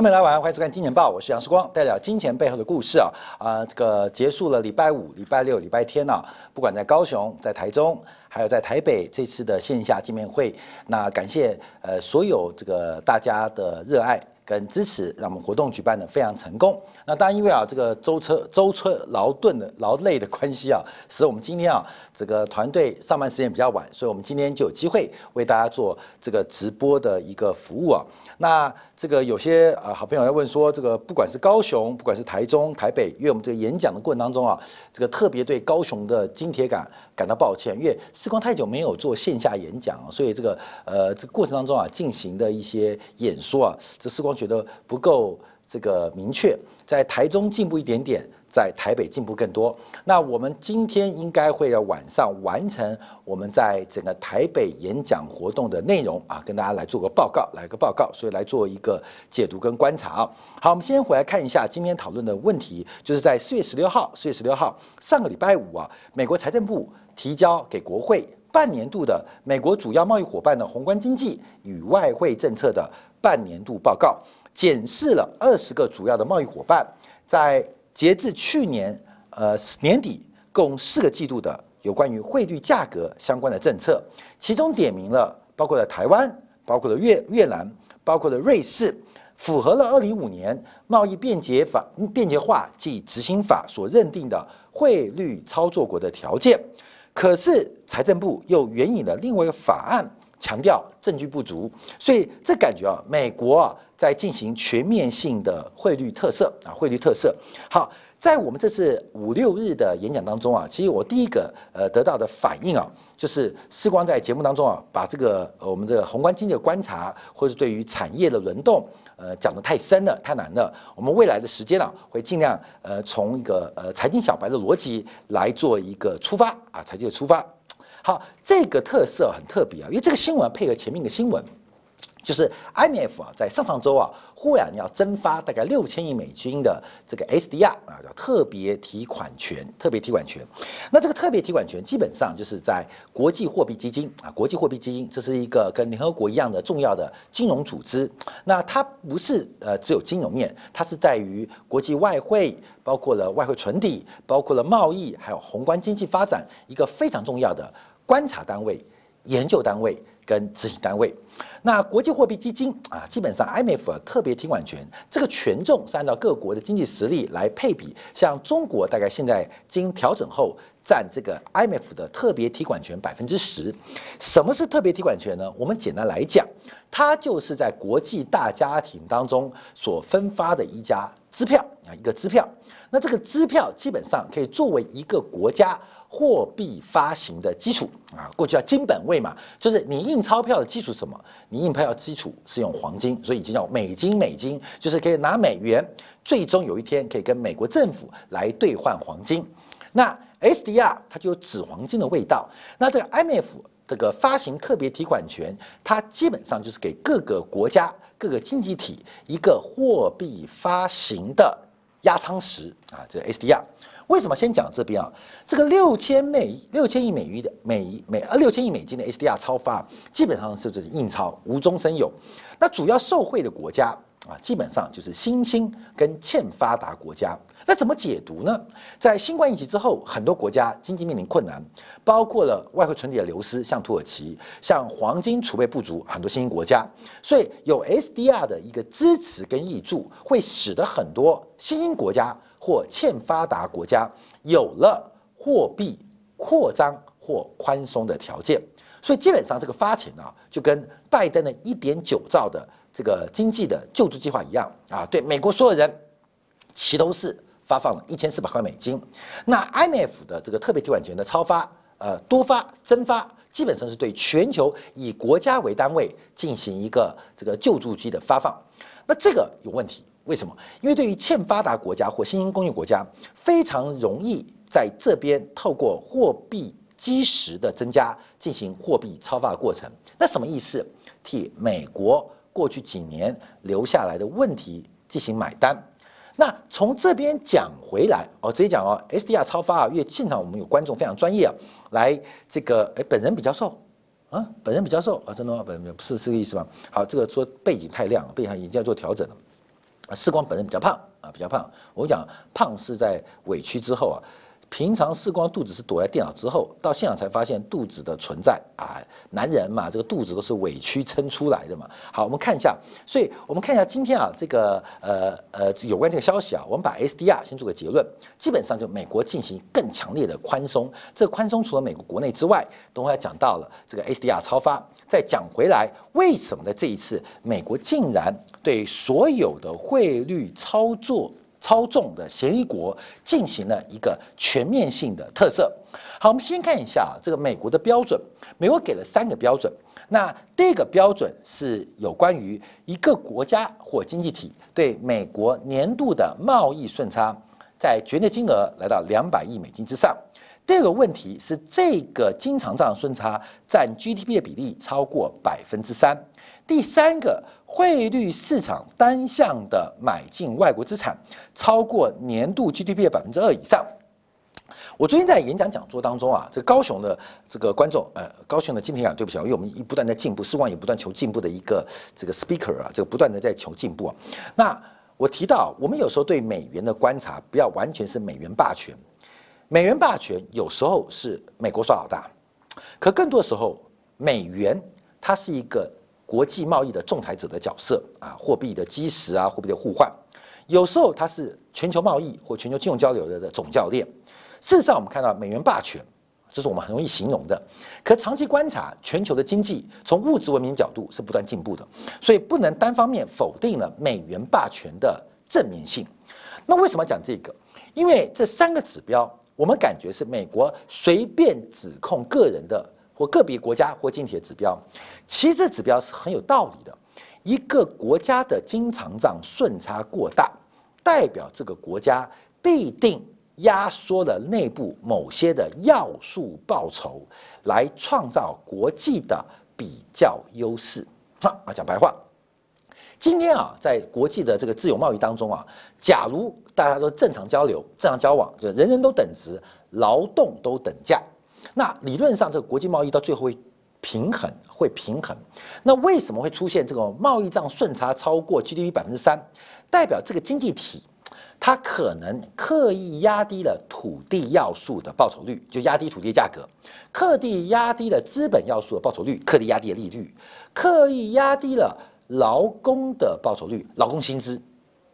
朋友们，大家晚上欢迎收看《金钱报》，我是杨世光，带来金钱背后的故事啊啊！这个结束了礼拜五、礼拜六、礼拜天啊，不管在高雄、在台中，还有在台北这次的线下见面会，那感谢呃所有这个大家的热爱。跟支持，让我们活动举办的非常成功。那当然，因为啊这个舟车舟车劳顿的劳累的关系啊，使我们今天啊这个团队上班时间比较晚，所以我们今天就有机会为大家做这个直播的一个服务啊。那这个有些啊好朋友要问说，这个不管是高雄，不管是台中、台北，因为我们这个演讲的过程当中啊，这个特别对高雄的金铁杆感到抱歉，因为时光太久没有做线下演讲，所以这个呃这个过程当中啊进行的一些演说啊，这时光。觉得不够这个明确，在台中进步一点点，在台北进步更多。那我们今天应该会要晚上完成我们在整个台北演讲活动的内容啊，跟大家来做个报告，来个报告，所以来做一个解读跟观察啊。好，我们先回来看一下今天讨论的问题，就是在四月十六号，四月十六号上个礼拜五啊，美国财政部提交给国会半年度的美国主要贸易伙伴的宏观经济与外汇政策的。半年度报告检视了二十个主要的贸易伙伴在截至去年呃年底共四个季度的有关于汇率价格相关的政策，其中点名了包括了台湾、包括了越越南、包括了瑞士，符合了二零五年贸易便捷法便捷化及执行法所认定的汇率操作国的条件，可是财政部又援引了另外一个法案。强调证据不足，所以这感觉啊，美国啊在进行全面性的汇率特色啊，汇率特色。好，在我们这次五六日的演讲当中啊，其实我第一个呃得到的反应啊，就是时光在节目当中啊，把这个我们的宏观经济的观察，或者对于产业的轮动，呃讲得太深了，太难了。我们未来的时间啊，会尽量呃从一个呃财经小白的逻辑来做一个出发啊，财经的出发。好，这个特色很特别啊，因为这个新闻配合前面一个新闻，就是 IMF 啊，在上上周啊，忽然要增发大概六千亿美金的这个 SDR 啊，叫特别提款权，特别提款权。那这个特别提款权基本上就是在国际货币基金啊，国际货币基金这是一个跟联合国一样的重要的金融组织。那它不是呃只有金融面，它是在于国际外汇，包括了外汇存底，包括了贸易，还有宏观经济发展一个非常重要的。观察单位、研究单位跟执行单位，那国际货币基金啊，基本上 IMF 特别提款权，这个权重是按照各国的经济实力来配比。像中国大概现在经调整后占这个 IMF 的特别提款权百分之十。什么是特别提款权呢？我们简单来讲，它就是在国际大家庭当中所分发的一家支票啊，一个支票。那这个支票基本上可以作为一个国家。货币发行的基础啊，过去叫金本位嘛，就是你印钞票的基础是什么？你印钞票基础是用黄金，所以已经叫美金。美金就是可以拿美元，最终有一天可以跟美国政府来兑换黄金。那 SDR 它就有纸黄金的味道。那这个 IMF 这个发行特别提款权，它基本上就是给各个国家、各个经济体一个货币发行的压舱石啊，这个 SDR。为什么先讲这边啊？这个六千美六千亿美元的美美呃六千亿美金的 SDR 超发，基本上是这印钞无中生有。那主要受惠的国家啊，基本上就是新兴跟欠发达国家。那怎么解读呢？在新冠疫情之后，很多国家经济面临困难，包括了外汇存底的流失，像土耳其，像黄金储备不足，很多新兴国家。所以有 SDR 的一个支持跟益助，会使得很多新兴国家。或欠发达国家有了货币扩张或宽松的条件，所以基本上这个发钱啊，就跟拜登的一点九兆的这个经济的救助计划一样啊，对美国所有人齐头式发放了一千四百块美金。那 IMF 的这个特别提款权的超发、呃多发、增发，基本上是对全球以国家为单位进行一个这个救助金的发放，那这个有问题。为什么？因为对于欠发达国家或新兴工业国家，非常容易在这边透过货币基石的增加进行货币超发的过程。那什么意思？替美国过去几年留下来的问题进行买单。那从这边讲回来哦，直接讲哦，SDR 超发啊，因为现场我们有观众非常专业啊，来这个哎，本人比较瘦啊，本人比较瘦啊，真的吗？本人不是这个意思吗？好，这个说背景太亮，背景已经要做调整了。啊世光本人比较胖啊，比较胖。我讲胖是在委屈之后啊。平常视光肚子是躲在电脑之后，到现场才发现肚子的存在啊！男人嘛，这个肚子都是委屈撑出来的嘛。好，我们看一下，所以我们看一下今天啊，这个呃呃有关这个消息啊，我们把 SDR 先做个结论，基本上就美国进行更强烈的宽松。这个宽松除了美国国内之外，等会要讲到了这个 SDR 超发。再讲回来，为什么在这一次美国竟然对所有的汇率操作？操纵的嫌疑国进行了一个全面性的特色。好，我们先看一下这个美国的标准。美国给了三个标准。那第一个标准是有关于一个国家或经济体对美国年度的贸易顺差，在绝对金额来到两百亿美金之上。第二个问题是这个经常账顺差占 GDP 的比例超过百分之三。第三个汇率市场单向的买进外国资产超过年度 GDP 的百分之二以上。我最近在演讲讲座当中啊，这个高雄的这个观众，呃，高雄的金铁杆，对不起啊，因为我们一不断在进步，时光也不断求进步的一个这个 speaker 啊，这个不断的在求进步啊。那我提到，我们有时候对美元的观察，不要完全是美元霸权，美元霸权有时候是美国耍老大，可更多时候，美元它是一个。国际贸易的仲裁者的角色啊，货币的基石啊，货币的互换，有时候它是全球贸易或全球金融交流的的总教练。事实上，我们看到美元霸权，这是我们很容易形容的。可长期观察，全球的经济从物质文明角度是不断进步的，所以不能单方面否定了美元霸权的正面性。那为什么讲这个？因为这三个指标，我们感觉是美国随便指控个人的。或个别国家或经济的指标，其实这指标是很有道理的。一个国家的经常账顺差过大，代表这个国家必定压缩了内部某些的要素报酬，来创造国际的比较优势。啊，讲白话，今天啊，在国际的这个自由贸易当中啊，假如大家都正常交流、正常交往，就人人都等值，劳动都等价。那理论上，这个国际贸易到最后会平衡，会平衡。那为什么会出现这个贸易账顺差超过 GDP 百分之三？代表这个经济体它可能刻意压低了土地要素的报酬率，就压低土地价格；刻意压低了资本要素的报酬率，刻意压低了利率；刻意压低了劳工的报酬率，劳工薪资。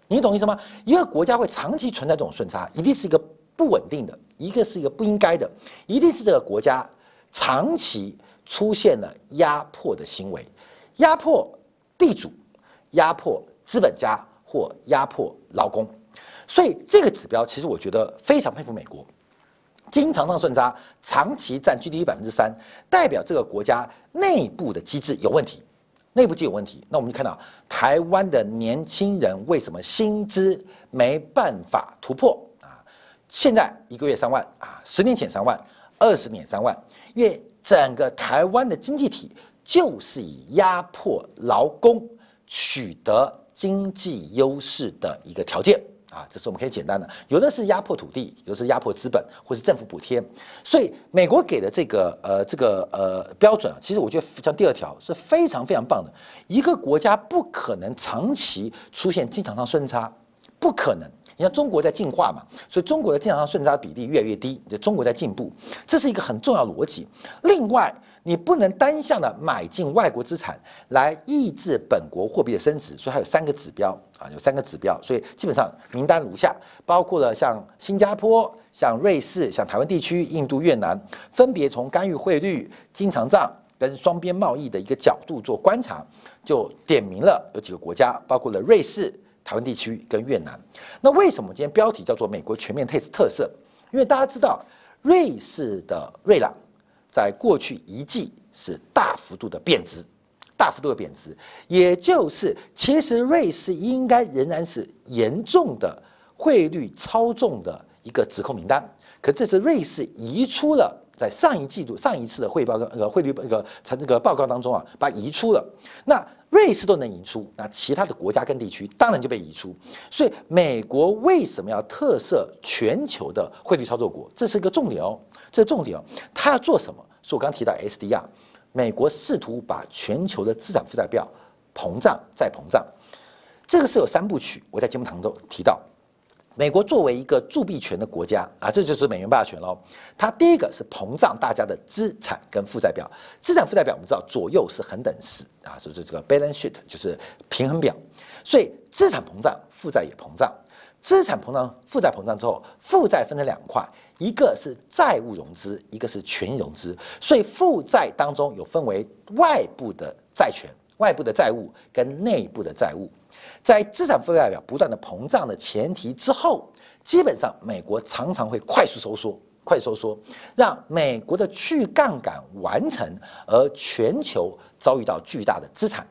你懂意思吗？一个国家会长期存在这种顺差，一定是一个。不稳定的，一个是一个不应该的，一定是这个国家长期出现了压迫的行为，压迫地主，压迫资本家或压迫劳工，所以这个指标其实我觉得非常佩服美国，经常上顺差长期占 GDP 百分之三，代表这个国家内部的机制有问题，内部就有问题。那我们就看到台湾的年轻人为什么薪资没办法突破啊？现在一个月三万啊，十年前三万，二十年三万，因为整个台湾的经济体就是以压迫劳工取得经济优势的一个条件啊，这是我们可以简单的，有的是压迫土地，有的是压迫资本，或是政府补贴，所以美国给的这个呃这个呃标准啊，其实我觉得像第二条是非常非常棒的，一个国家不可能长期出现经常上顺差，不可能。你看中国在进化嘛，所以中国的经常上顺差比例越来越低，就中国在进步，这是一个很重要逻辑。另外，你不能单向的买进外国资产来抑制本国货币的升值，所以它有三个指标啊，有三个指标，所以基本上名单如下，包括了像新加坡、像瑞士、像台湾地区、印度、越南，分别从干预汇率、经常账跟双边贸易的一个角度做观察，就点名了有几个国家，包括了瑞士。台湾地区跟越南，那为什么今天标题叫做“美国全面特特色”？因为大家知道，瑞士的瑞郎在过去一季是大幅度的贬值，大幅度的贬值，也就是其实瑞士应该仍然是严重的汇率操纵的一个指控名单，可这次瑞士移出了。在上一季度、上一次的汇报那个汇率那个从这个报告当中啊，把移出了。那瑞士都能移出，那其他的国家跟地区当然就被移出。所以美国为什么要特色全球的汇率操作国？这是一个重点哦，这是重点哦。他要做什么？是我刚提到 SDR，美国试图把全球的资产负债表膨胀再膨胀。这个是有三部曲，我在节目当中提到。美国作为一个铸币权的国家啊，这就是美元霸权喽。它第一个是膨胀大家的资产跟负债表，资产负债表我们知道左右是恒等式啊，所以说这个 balance sheet 就是平衡表。所以资产膨胀，负债也膨胀。资产膨胀，负债膨胀之后，负债分成两块，一个是债务融资，一个是权益融资。所以负债当中有分为外部的债权、外部的债务跟内部的债务。在资产负债表不断的膨胀的前提之后，基本上美国常常会快速收缩，快速收缩，让美国的去杠杆完成，而全球遭遇到巨大的资产。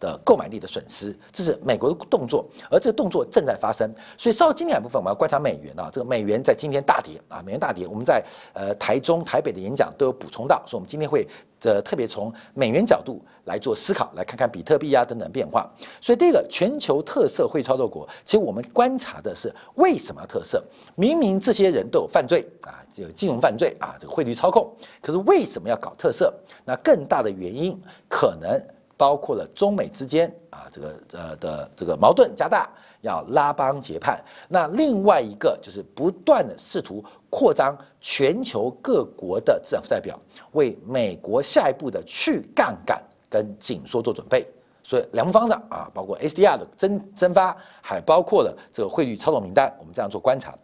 的购买力的损失，这是美国的动作，而这个动作正在发生。所以，稍后今天部分我们要观察美元啊，这个美元在今天大跌啊，美元大跌。我们在呃台中、台北的演讲都有补充到，所以我们今天会呃特别从美元角度来做思考，来看看比特币啊等等变化。所以，第一个全球特色会操作国，其实我们观察的是为什么特色？明明这些人都有犯罪啊，有金融犯罪啊，这个汇率操控，可是为什么要搞特色？那更大的原因可能。包括了中美之间啊，这个呃的这个矛盾加大，要拉帮结派。那另外一个就是不断的试图扩张全球各国的资产负债表，为美国下一步的去杠杆跟紧缩做准备。所以两方的啊，包括 SDR 的增增发，还包括了这个汇率操作名单，我们这样做观察。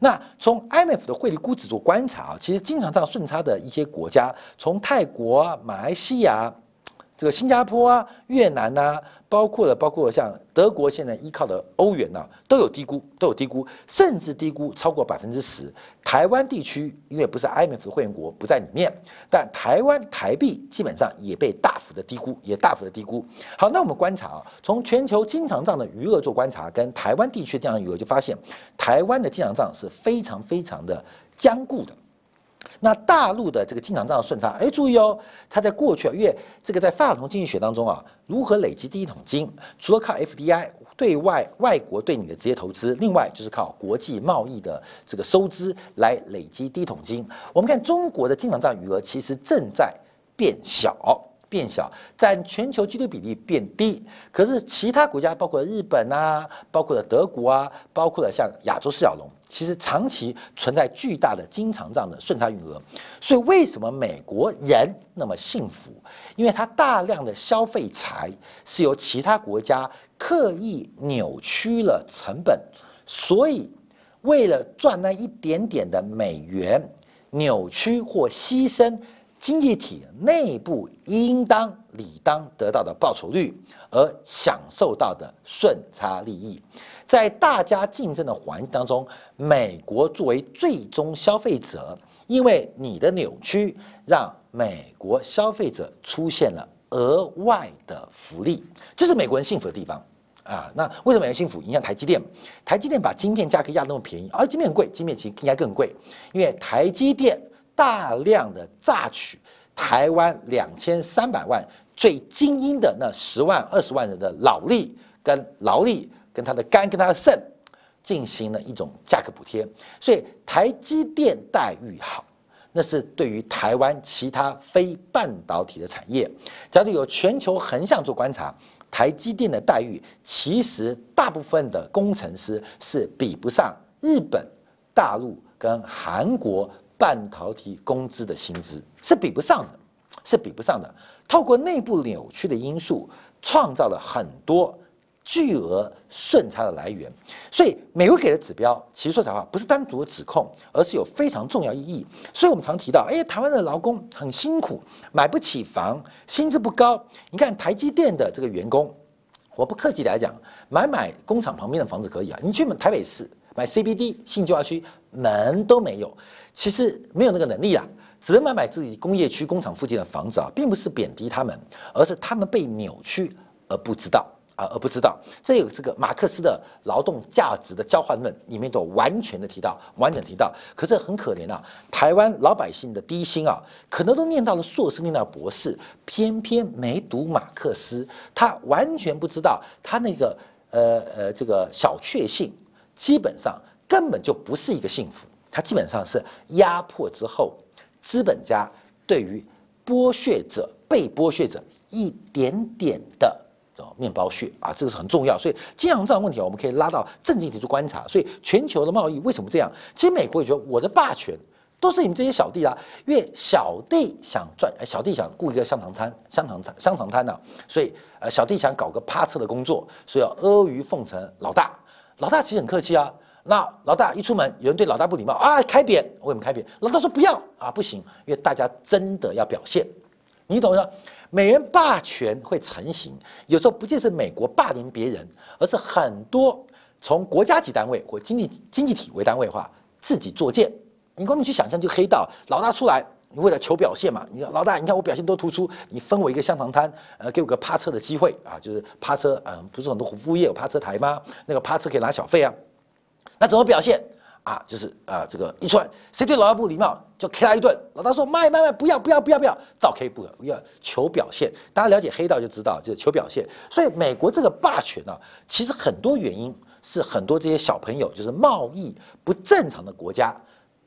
那从 IMF 的汇率估值做观察啊，其实经常这样顺差的一些国家，从泰国、马来西亚。这个新加坡啊、越南呐，包括了包括像德国，现在依靠的欧元呐，都有低估，都有低估，甚至低估超过百分之十。台湾地区因为不是 IMF 的会员国，不在里面，但台湾台币基本上也被大幅的低估，也大幅的低估。好，那我们观察啊，从全球经常账的余额做观察，跟台湾地区的这样余额，就发现台湾的经常账是非常非常的坚固的。那大陆的这个经常账顺差，哎，注意哦，它在过去啊，因为这个在法统经济学当中啊，如何累积第一桶金，除了靠 FDI 对外外国对你的直接投资，另外就是靠国际贸易的这个收支来累积第一桶金。我们看中国的经常账余额其实正在变小。变小，占全球 GDP 比例变低，可是其他国家，包括日本啊，包括了德国啊，包括了像亚洲四小龙，其实长期存在巨大的经常账的顺差余额。所以为什么美国人那么幸福？因为他大量的消费财是由其他国家刻意扭曲了成本，所以为了赚那一点点的美元，扭曲或牺牲。经济体内部应当理当得到的报酬率，而享受到的顺差利益，在大家竞争的环境当中，美国作为最终消费者，因为你的扭曲，让美国消费者出现了额外的福利，这是美国人幸福的地方啊。那为什么美人幸福？影响台积电，台积电把晶片价格压那么便宜，而晶片很贵，晶片其实应该更贵，因为台积电。大量的榨取台湾两千三百万最精英的那十万二十万人的脑力跟劳力跟他的肝跟他的肾进行了一种价格补贴，所以台积电待遇好，那是对于台湾其他非半导体的产业，假如有全球横向做观察，台积电的待遇其实大部分的工程师是比不上日本、大陆跟韩国。半导体工资的薪资是比不上的，是比不上的。透过内部扭曲的因素，创造了很多巨额顺差的来源。所以，美国给的指标，其实说实话不是单独的指控，而是有非常重要意义。所以我们常提到，哎，台湾的劳工很辛苦，买不起房，薪资不高。你看台积电的这个员工，我不客气来讲，买买工厂旁边的房子可以啊，你去台北市买 CBD 新旧区门都没有。其实没有那个能力啊，只能买买自己工业区、工厂附近的房子啊，并不是贬低他们，而是他们被扭曲而不知道啊，而不知道。这有这个马克思的劳动价值的交换论里面都完全的提到，完整提到。可是很可怜啊，台湾老百姓的低薪啊，可能都念到了硕士，念到博士，偏偏没读马克思，他完全不知道他那个呃呃这个小确幸，基本上根本就不是一个幸福。它基本上是压迫之后，资本家对于剥削者、被剥削者一点点的面包屑啊，这个是很重要。所以金融这样问题，我们可以拉到正经题去观察。所以全球的贸易为什么这样？其实美国也觉得我的霸权都是你们这些小弟啊，因为小弟想赚，小弟想雇一个香肠摊、香肠摊、香肠摊呢，所以呃小弟想搞个趴车的工作，所以要阿谀奉承老大。老大其实很客气啊。那老大一出门，有人对老大不礼貌啊，开扁，为什么开扁？老大说不要啊，不行，因为大家真的要表现，你懂吗？美元霸权会成型，有时候不仅是美国霸凌别人，而是很多从国家级单位或经济经济体为单位的话，自己作贱。你光你去想象，就黑道老大出来，你为了求表现嘛？你老大，你看我表现多突出，你分我一个香肠摊，呃，给我个趴车的机会啊，就是趴车，嗯，不是很多服务业有趴车台吗？那个趴车可以拿小费啊，那怎么表现？啊，就是啊，这个一出来，谁对老大不礼貌，就 K 他一顿。老大说：“卖卖卖，不要不要不要不要，照 K 不要求表现。”大家了解黑道就知道，就是求表现。所以美国这个霸权呢，其实很多原因是很多这些小朋友，就是贸易不正常的国家，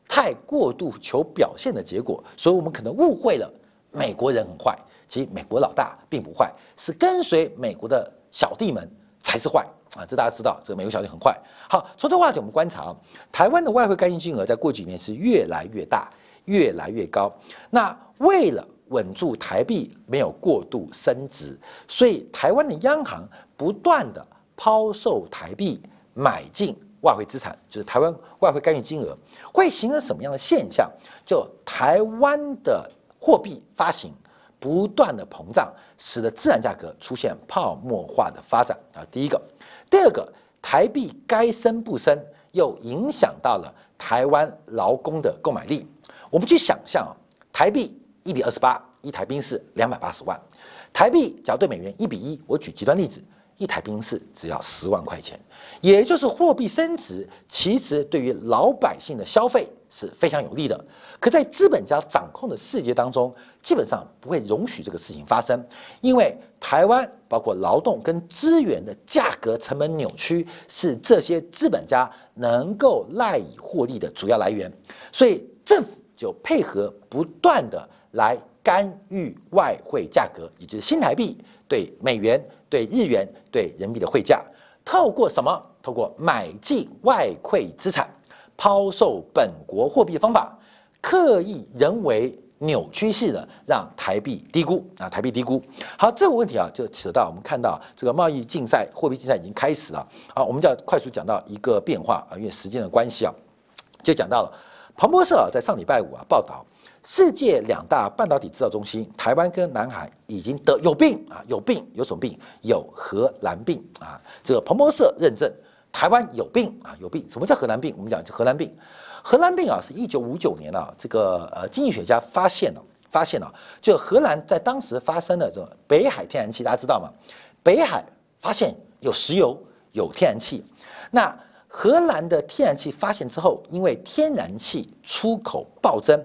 太过度求表现的结果。所以我们可能误会了美国人很坏，其实美国老大并不坏，是跟随美国的小弟们才是坏。啊，这大家知道，这个美国小弟很坏。好，从这个话题我们观察啊，台湾的外汇干预金额在过几年是越来越大，越来越高。那为了稳住台币没有过度升值，所以台湾的央行不断的抛售台币，买进外汇资产，就是台湾外汇干预金额会形成什么样的现象？就台湾的货币发行不断的膨胀，使得自然价格出现泡沫化的发展啊。第一个。第二个，台币该升不升，又影响到了台湾劳工的购买力。我们去想象啊，台币一比二十八，一台兵是两百八十万。台币假如对美元一比一，我举极端例子，一台兵是只要十万块钱。也就是货币升值，其实对于老百姓的消费是非常有利的。可在资本家掌控的世界当中，基本上不会容许这个事情发生，因为台湾包括劳动跟资源的价格成本扭曲，是这些资本家能够赖以获利的主要来源。所以政府就配合不断的来干预外汇价格，也就是新台币对美元、对日元、对人民币的汇价，透过什么？透过买进外汇资产、抛售本国货币方法。刻意人为扭曲式的让台币低估啊，台币低估。好，这个问题啊，就扯到我们看到这个贸易竞赛、货币竞赛已经开始了。好，我们就要快速讲到一个变化啊，因为时间的关系啊，就讲到了彭博社在上礼拜五啊报道，世界两大半导体制造中心台湾跟南海已经得有病啊，有病有什么病？有荷兰病啊。这个彭博社认证台湾有病啊，有病。什么叫荷兰病？我们讲荷兰病。荷兰病啊，是一九五九年啊，这个呃经济学家发现了，发现了，就荷兰在当时发生的这个北海天然气，大家知道吗？北海发现有石油，有天然气，那荷兰的天然气发现之后，因为天然气出口暴增。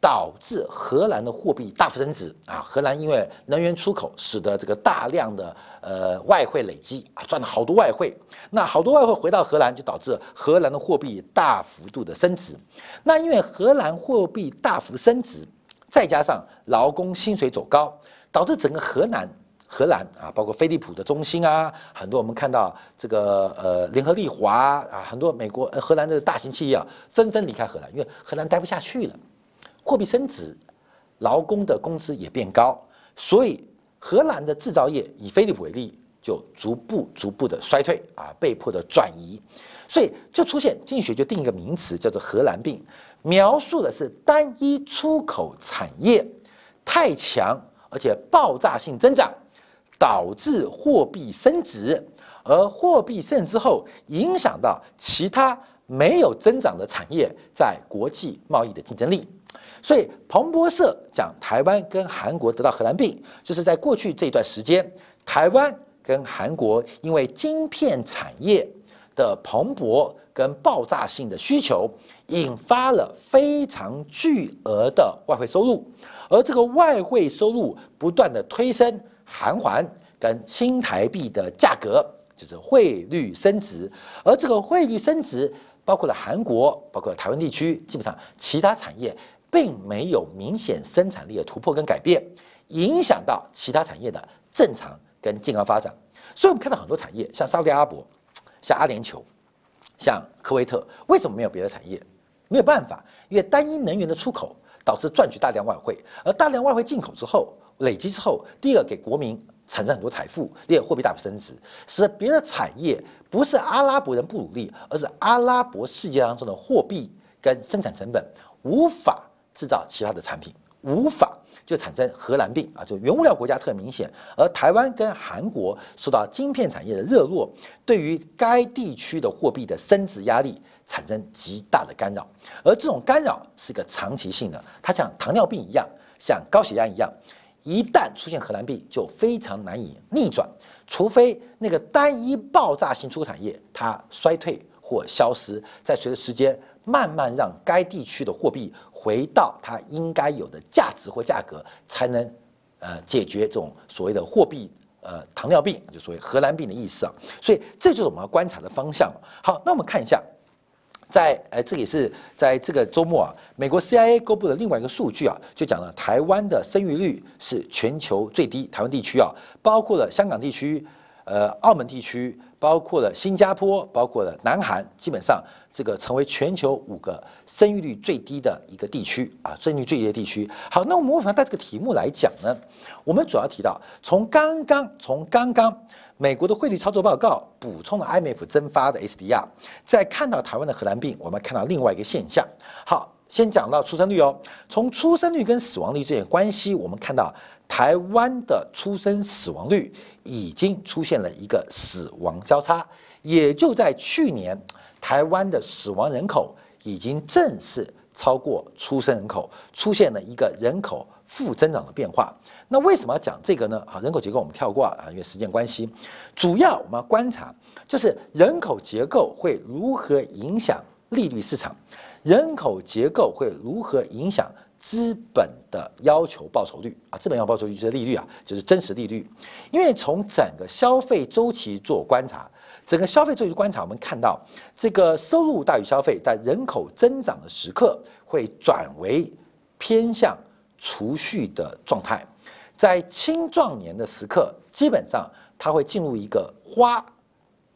导致荷兰的货币大幅升值啊！荷兰因为能源出口，使得这个大量的呃外汇累积啊，赚了好多外汇。那好多外汇回到荷兰，就导致荷兰的货币大幅度的升值。那因为荷兰货币大幅升值，再加上劳工薪水走高，导致整个荷兰荷兰啊，包括飞利浦的中心啊，很多我们看到这个呃联合利华啊，很多美国荷兰的大型企业啊，纷纷离开荷兰，因为荷兰待不下去了。货币升值，劳工的工资也变高，所以荷兰的制造业以飞利浦为例，就逐步逐步的衰退啊，被迫的转移，所以就出现经济学就定一个名词叫做“荷兰病”，描述的是单一出口产业太强，而且爆炸性增长，导致货币升值，而货币升值之后，影响到其他没有增长的产业在国际贸易的竞争力。所以彭博社讲台湾跟韩国得到荷兰病，就是在过去这一段时间，台湾跟韩国因为晶片产业的蓬勃跟爆炸性的需求，引发了非常巨额的外汇收入，而这个外汇收入不断的推升韩环跟新台币的价格，就是汇率升值，而这个汇率升值包括了韩国，包括台湾地区，基本上其他产业。并没有明显生产力的突破跟改变，影响到其他产业的正常跟健康发展。所以我们看到很多产业，像沙特阿拉伯、像阿联酋、像科威特，为什么没有别的产业？没有办法，因为单一能源的出口导致赚取大量外汇，而大量外汇进口之后累积之后，第二给国民产生很多财富，第二货币大幅升值，使得别的产业不是阿拉伯人不努力，而是阿拉伯世界当中的货币跟生产成本无法制造其他的产品，无法就产生荷兰病啊，就原物料国家特明显，而台湾跟韩国受到晶片产业的热络，对于该地区的货币的升值压力。产生极大的干扰，而这种干扰是个长期性的，它像糖尿病一样，像高血压一样，一旦出现荷兰病，就非常难以逆转，除非那个单一爆炸性出口产业它衰退或消失，在随着时间慢慢让该地区的货币回到它应该有的价值或价格，才能呃解决这种所谓的货币呃糖尿病，就所谓荷兰病的意思啊。所以这就是我们要观察的方向。好，那我们看一下。在呃，这也是在这个周末啊，美国 CIA 公布的另外一个数据啊，就讲了台湾的生育率是全球最低，台湾地区啊，包括了香港地区、呃澳门地区，包括了新加坡，包括了南韩，基本上这个成为全球五个生育率最低的一个地区啊，生育最低的地区。好，那我们为什么带这个题目来讲呢？我们主要提到从刚刚从刚刚。美国的汇率操作报告补充了 IMF 增发的 SDR，在看到台湾的荷兰病，我们看到另外一个现象。好，先讲到出生率哦。从出生率跟死亡率这点关系，我们看到台湾的出生死亡率已经出现了一个死亡交叉，也就在去年，台湾的死亡人口已经正式超过出生人口，出现了一个人口负增长的变化。那为什么要讲这个呢？啊，人口结构我们跳过啊，因为时间关系。主要我们要观察，就是人口结构会如何影响利率市场，人口结构会如何影响资本的要求报酬率啊？资本要报酬率就是利率啊，就是真实利率。因为从整个消费周期做观察，整个消费周期观察，我们看到这个收入大于消费，在人口增长的时刻会转为偏向储蓄的状态。在青壮年的时刻，基本上它会进入一个花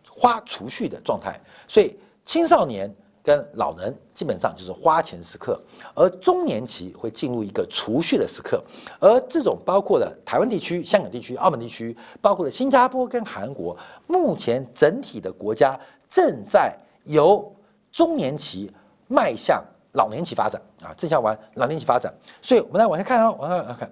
花储蓄的状态，所以青少年跟老人基本上就是花钱时刻，而中年期会进入一个储蓄的时刻，而这种包括了台湾地区、香港地区、澳门地区，包括了新加坡跟韩国，目前整体的国家正在由中年期迈向老年期发展。啊，正向往老年期发展，所以我们来往下看啊，往下看。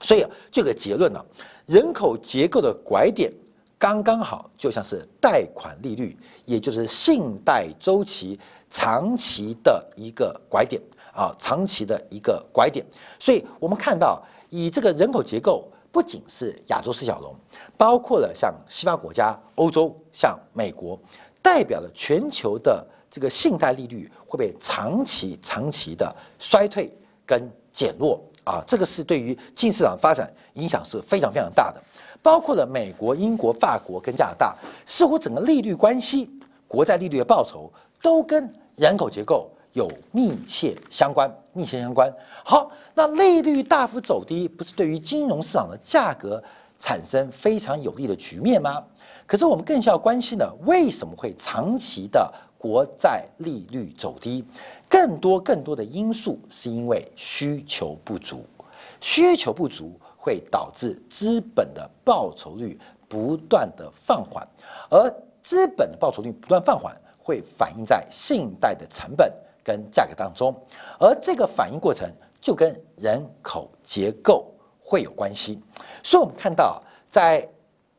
所以这个结论呢，人口结构的拐点刚刚好，就像是贷款利率，也就是信贷周期长期的一个拐点啊，长期的一个拐点。所以我们看到，以这个人口结构，不仅是亚洲四小龙，包括了像西方国家、欧洲、像美国，代表了全球的这个信贷利率会被长期、长期的衰退跟减弱。啊，这个是对于净市场发展影响是非常非常大的，包括了美国、英国、法国跟加拿大，似乎整个利率关系、国债利率的报酬都跟人口结构有密切相关、密切相关。好，那利率大幅走低，不是对于金融市场的价格产生非常有利的局面吗？可是我们更需要关心的，为什么会长期的国债利率走低？更多更多的因素是因为需求不足，需求不足会导致资本的报酬率不断的放缓，而资本的报酬率不断放缓，会反映在信贷的成本跟价格当中，而这个反应过程就跟人口结构会有关系。所以，我们看到在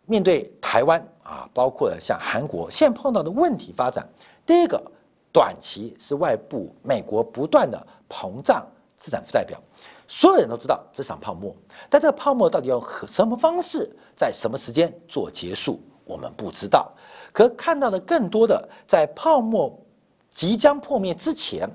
面对台湾啊，包括像韩国现在碰到的问题发展，第一个。短期是外部美国不断的膨胀资产负债表，所有人都知道这场泡沫，但这个泡沫到底用什么方式，在什么时间做结束，我们不知道。可看到的更多的，在泡沫即将破灭之前，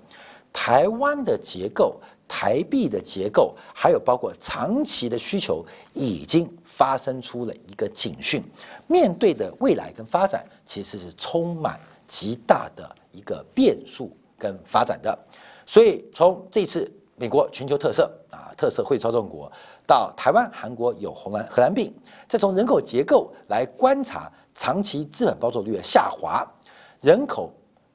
台湾的结构、台币的结构，还有包括长期的需求，已经发生出了一个警讯。面对的未来跟发展，其实是充满极大的。一个变数跟发展的，所以从这次美国全球特色特色会操纵国，到台湾、韩国有红蓝荷兰病，再从人口结构来观察长期资本报酬率的下滑，人口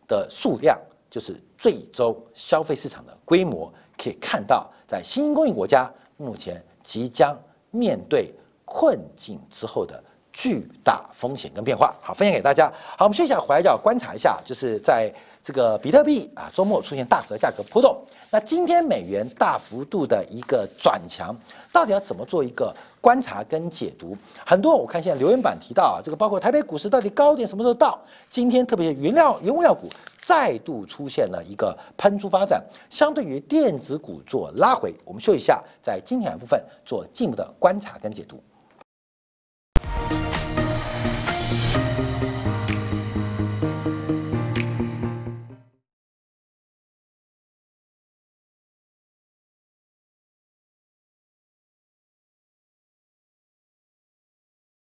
的数量就是最终消费市场的规模，可以看到在新兴工业国家目前即将面对困境之后的巨大风险跟变化。好，分享给大家。好，我们休息一下，回来就要观察一下，就是在。这个比特币啊，周末出现大幅的价格波动。那今天美元大幅度的一个转强，到底要怎么做一个观察跟解读？很多我看现在留言板提到啊，这个包括台北股市到底高点什么时候到？今天特别是原料原物料股再度出现了一个喷出发展，相对于电子股做拉回。我们休息一下，在今天的部分做进一步的观察跟解读。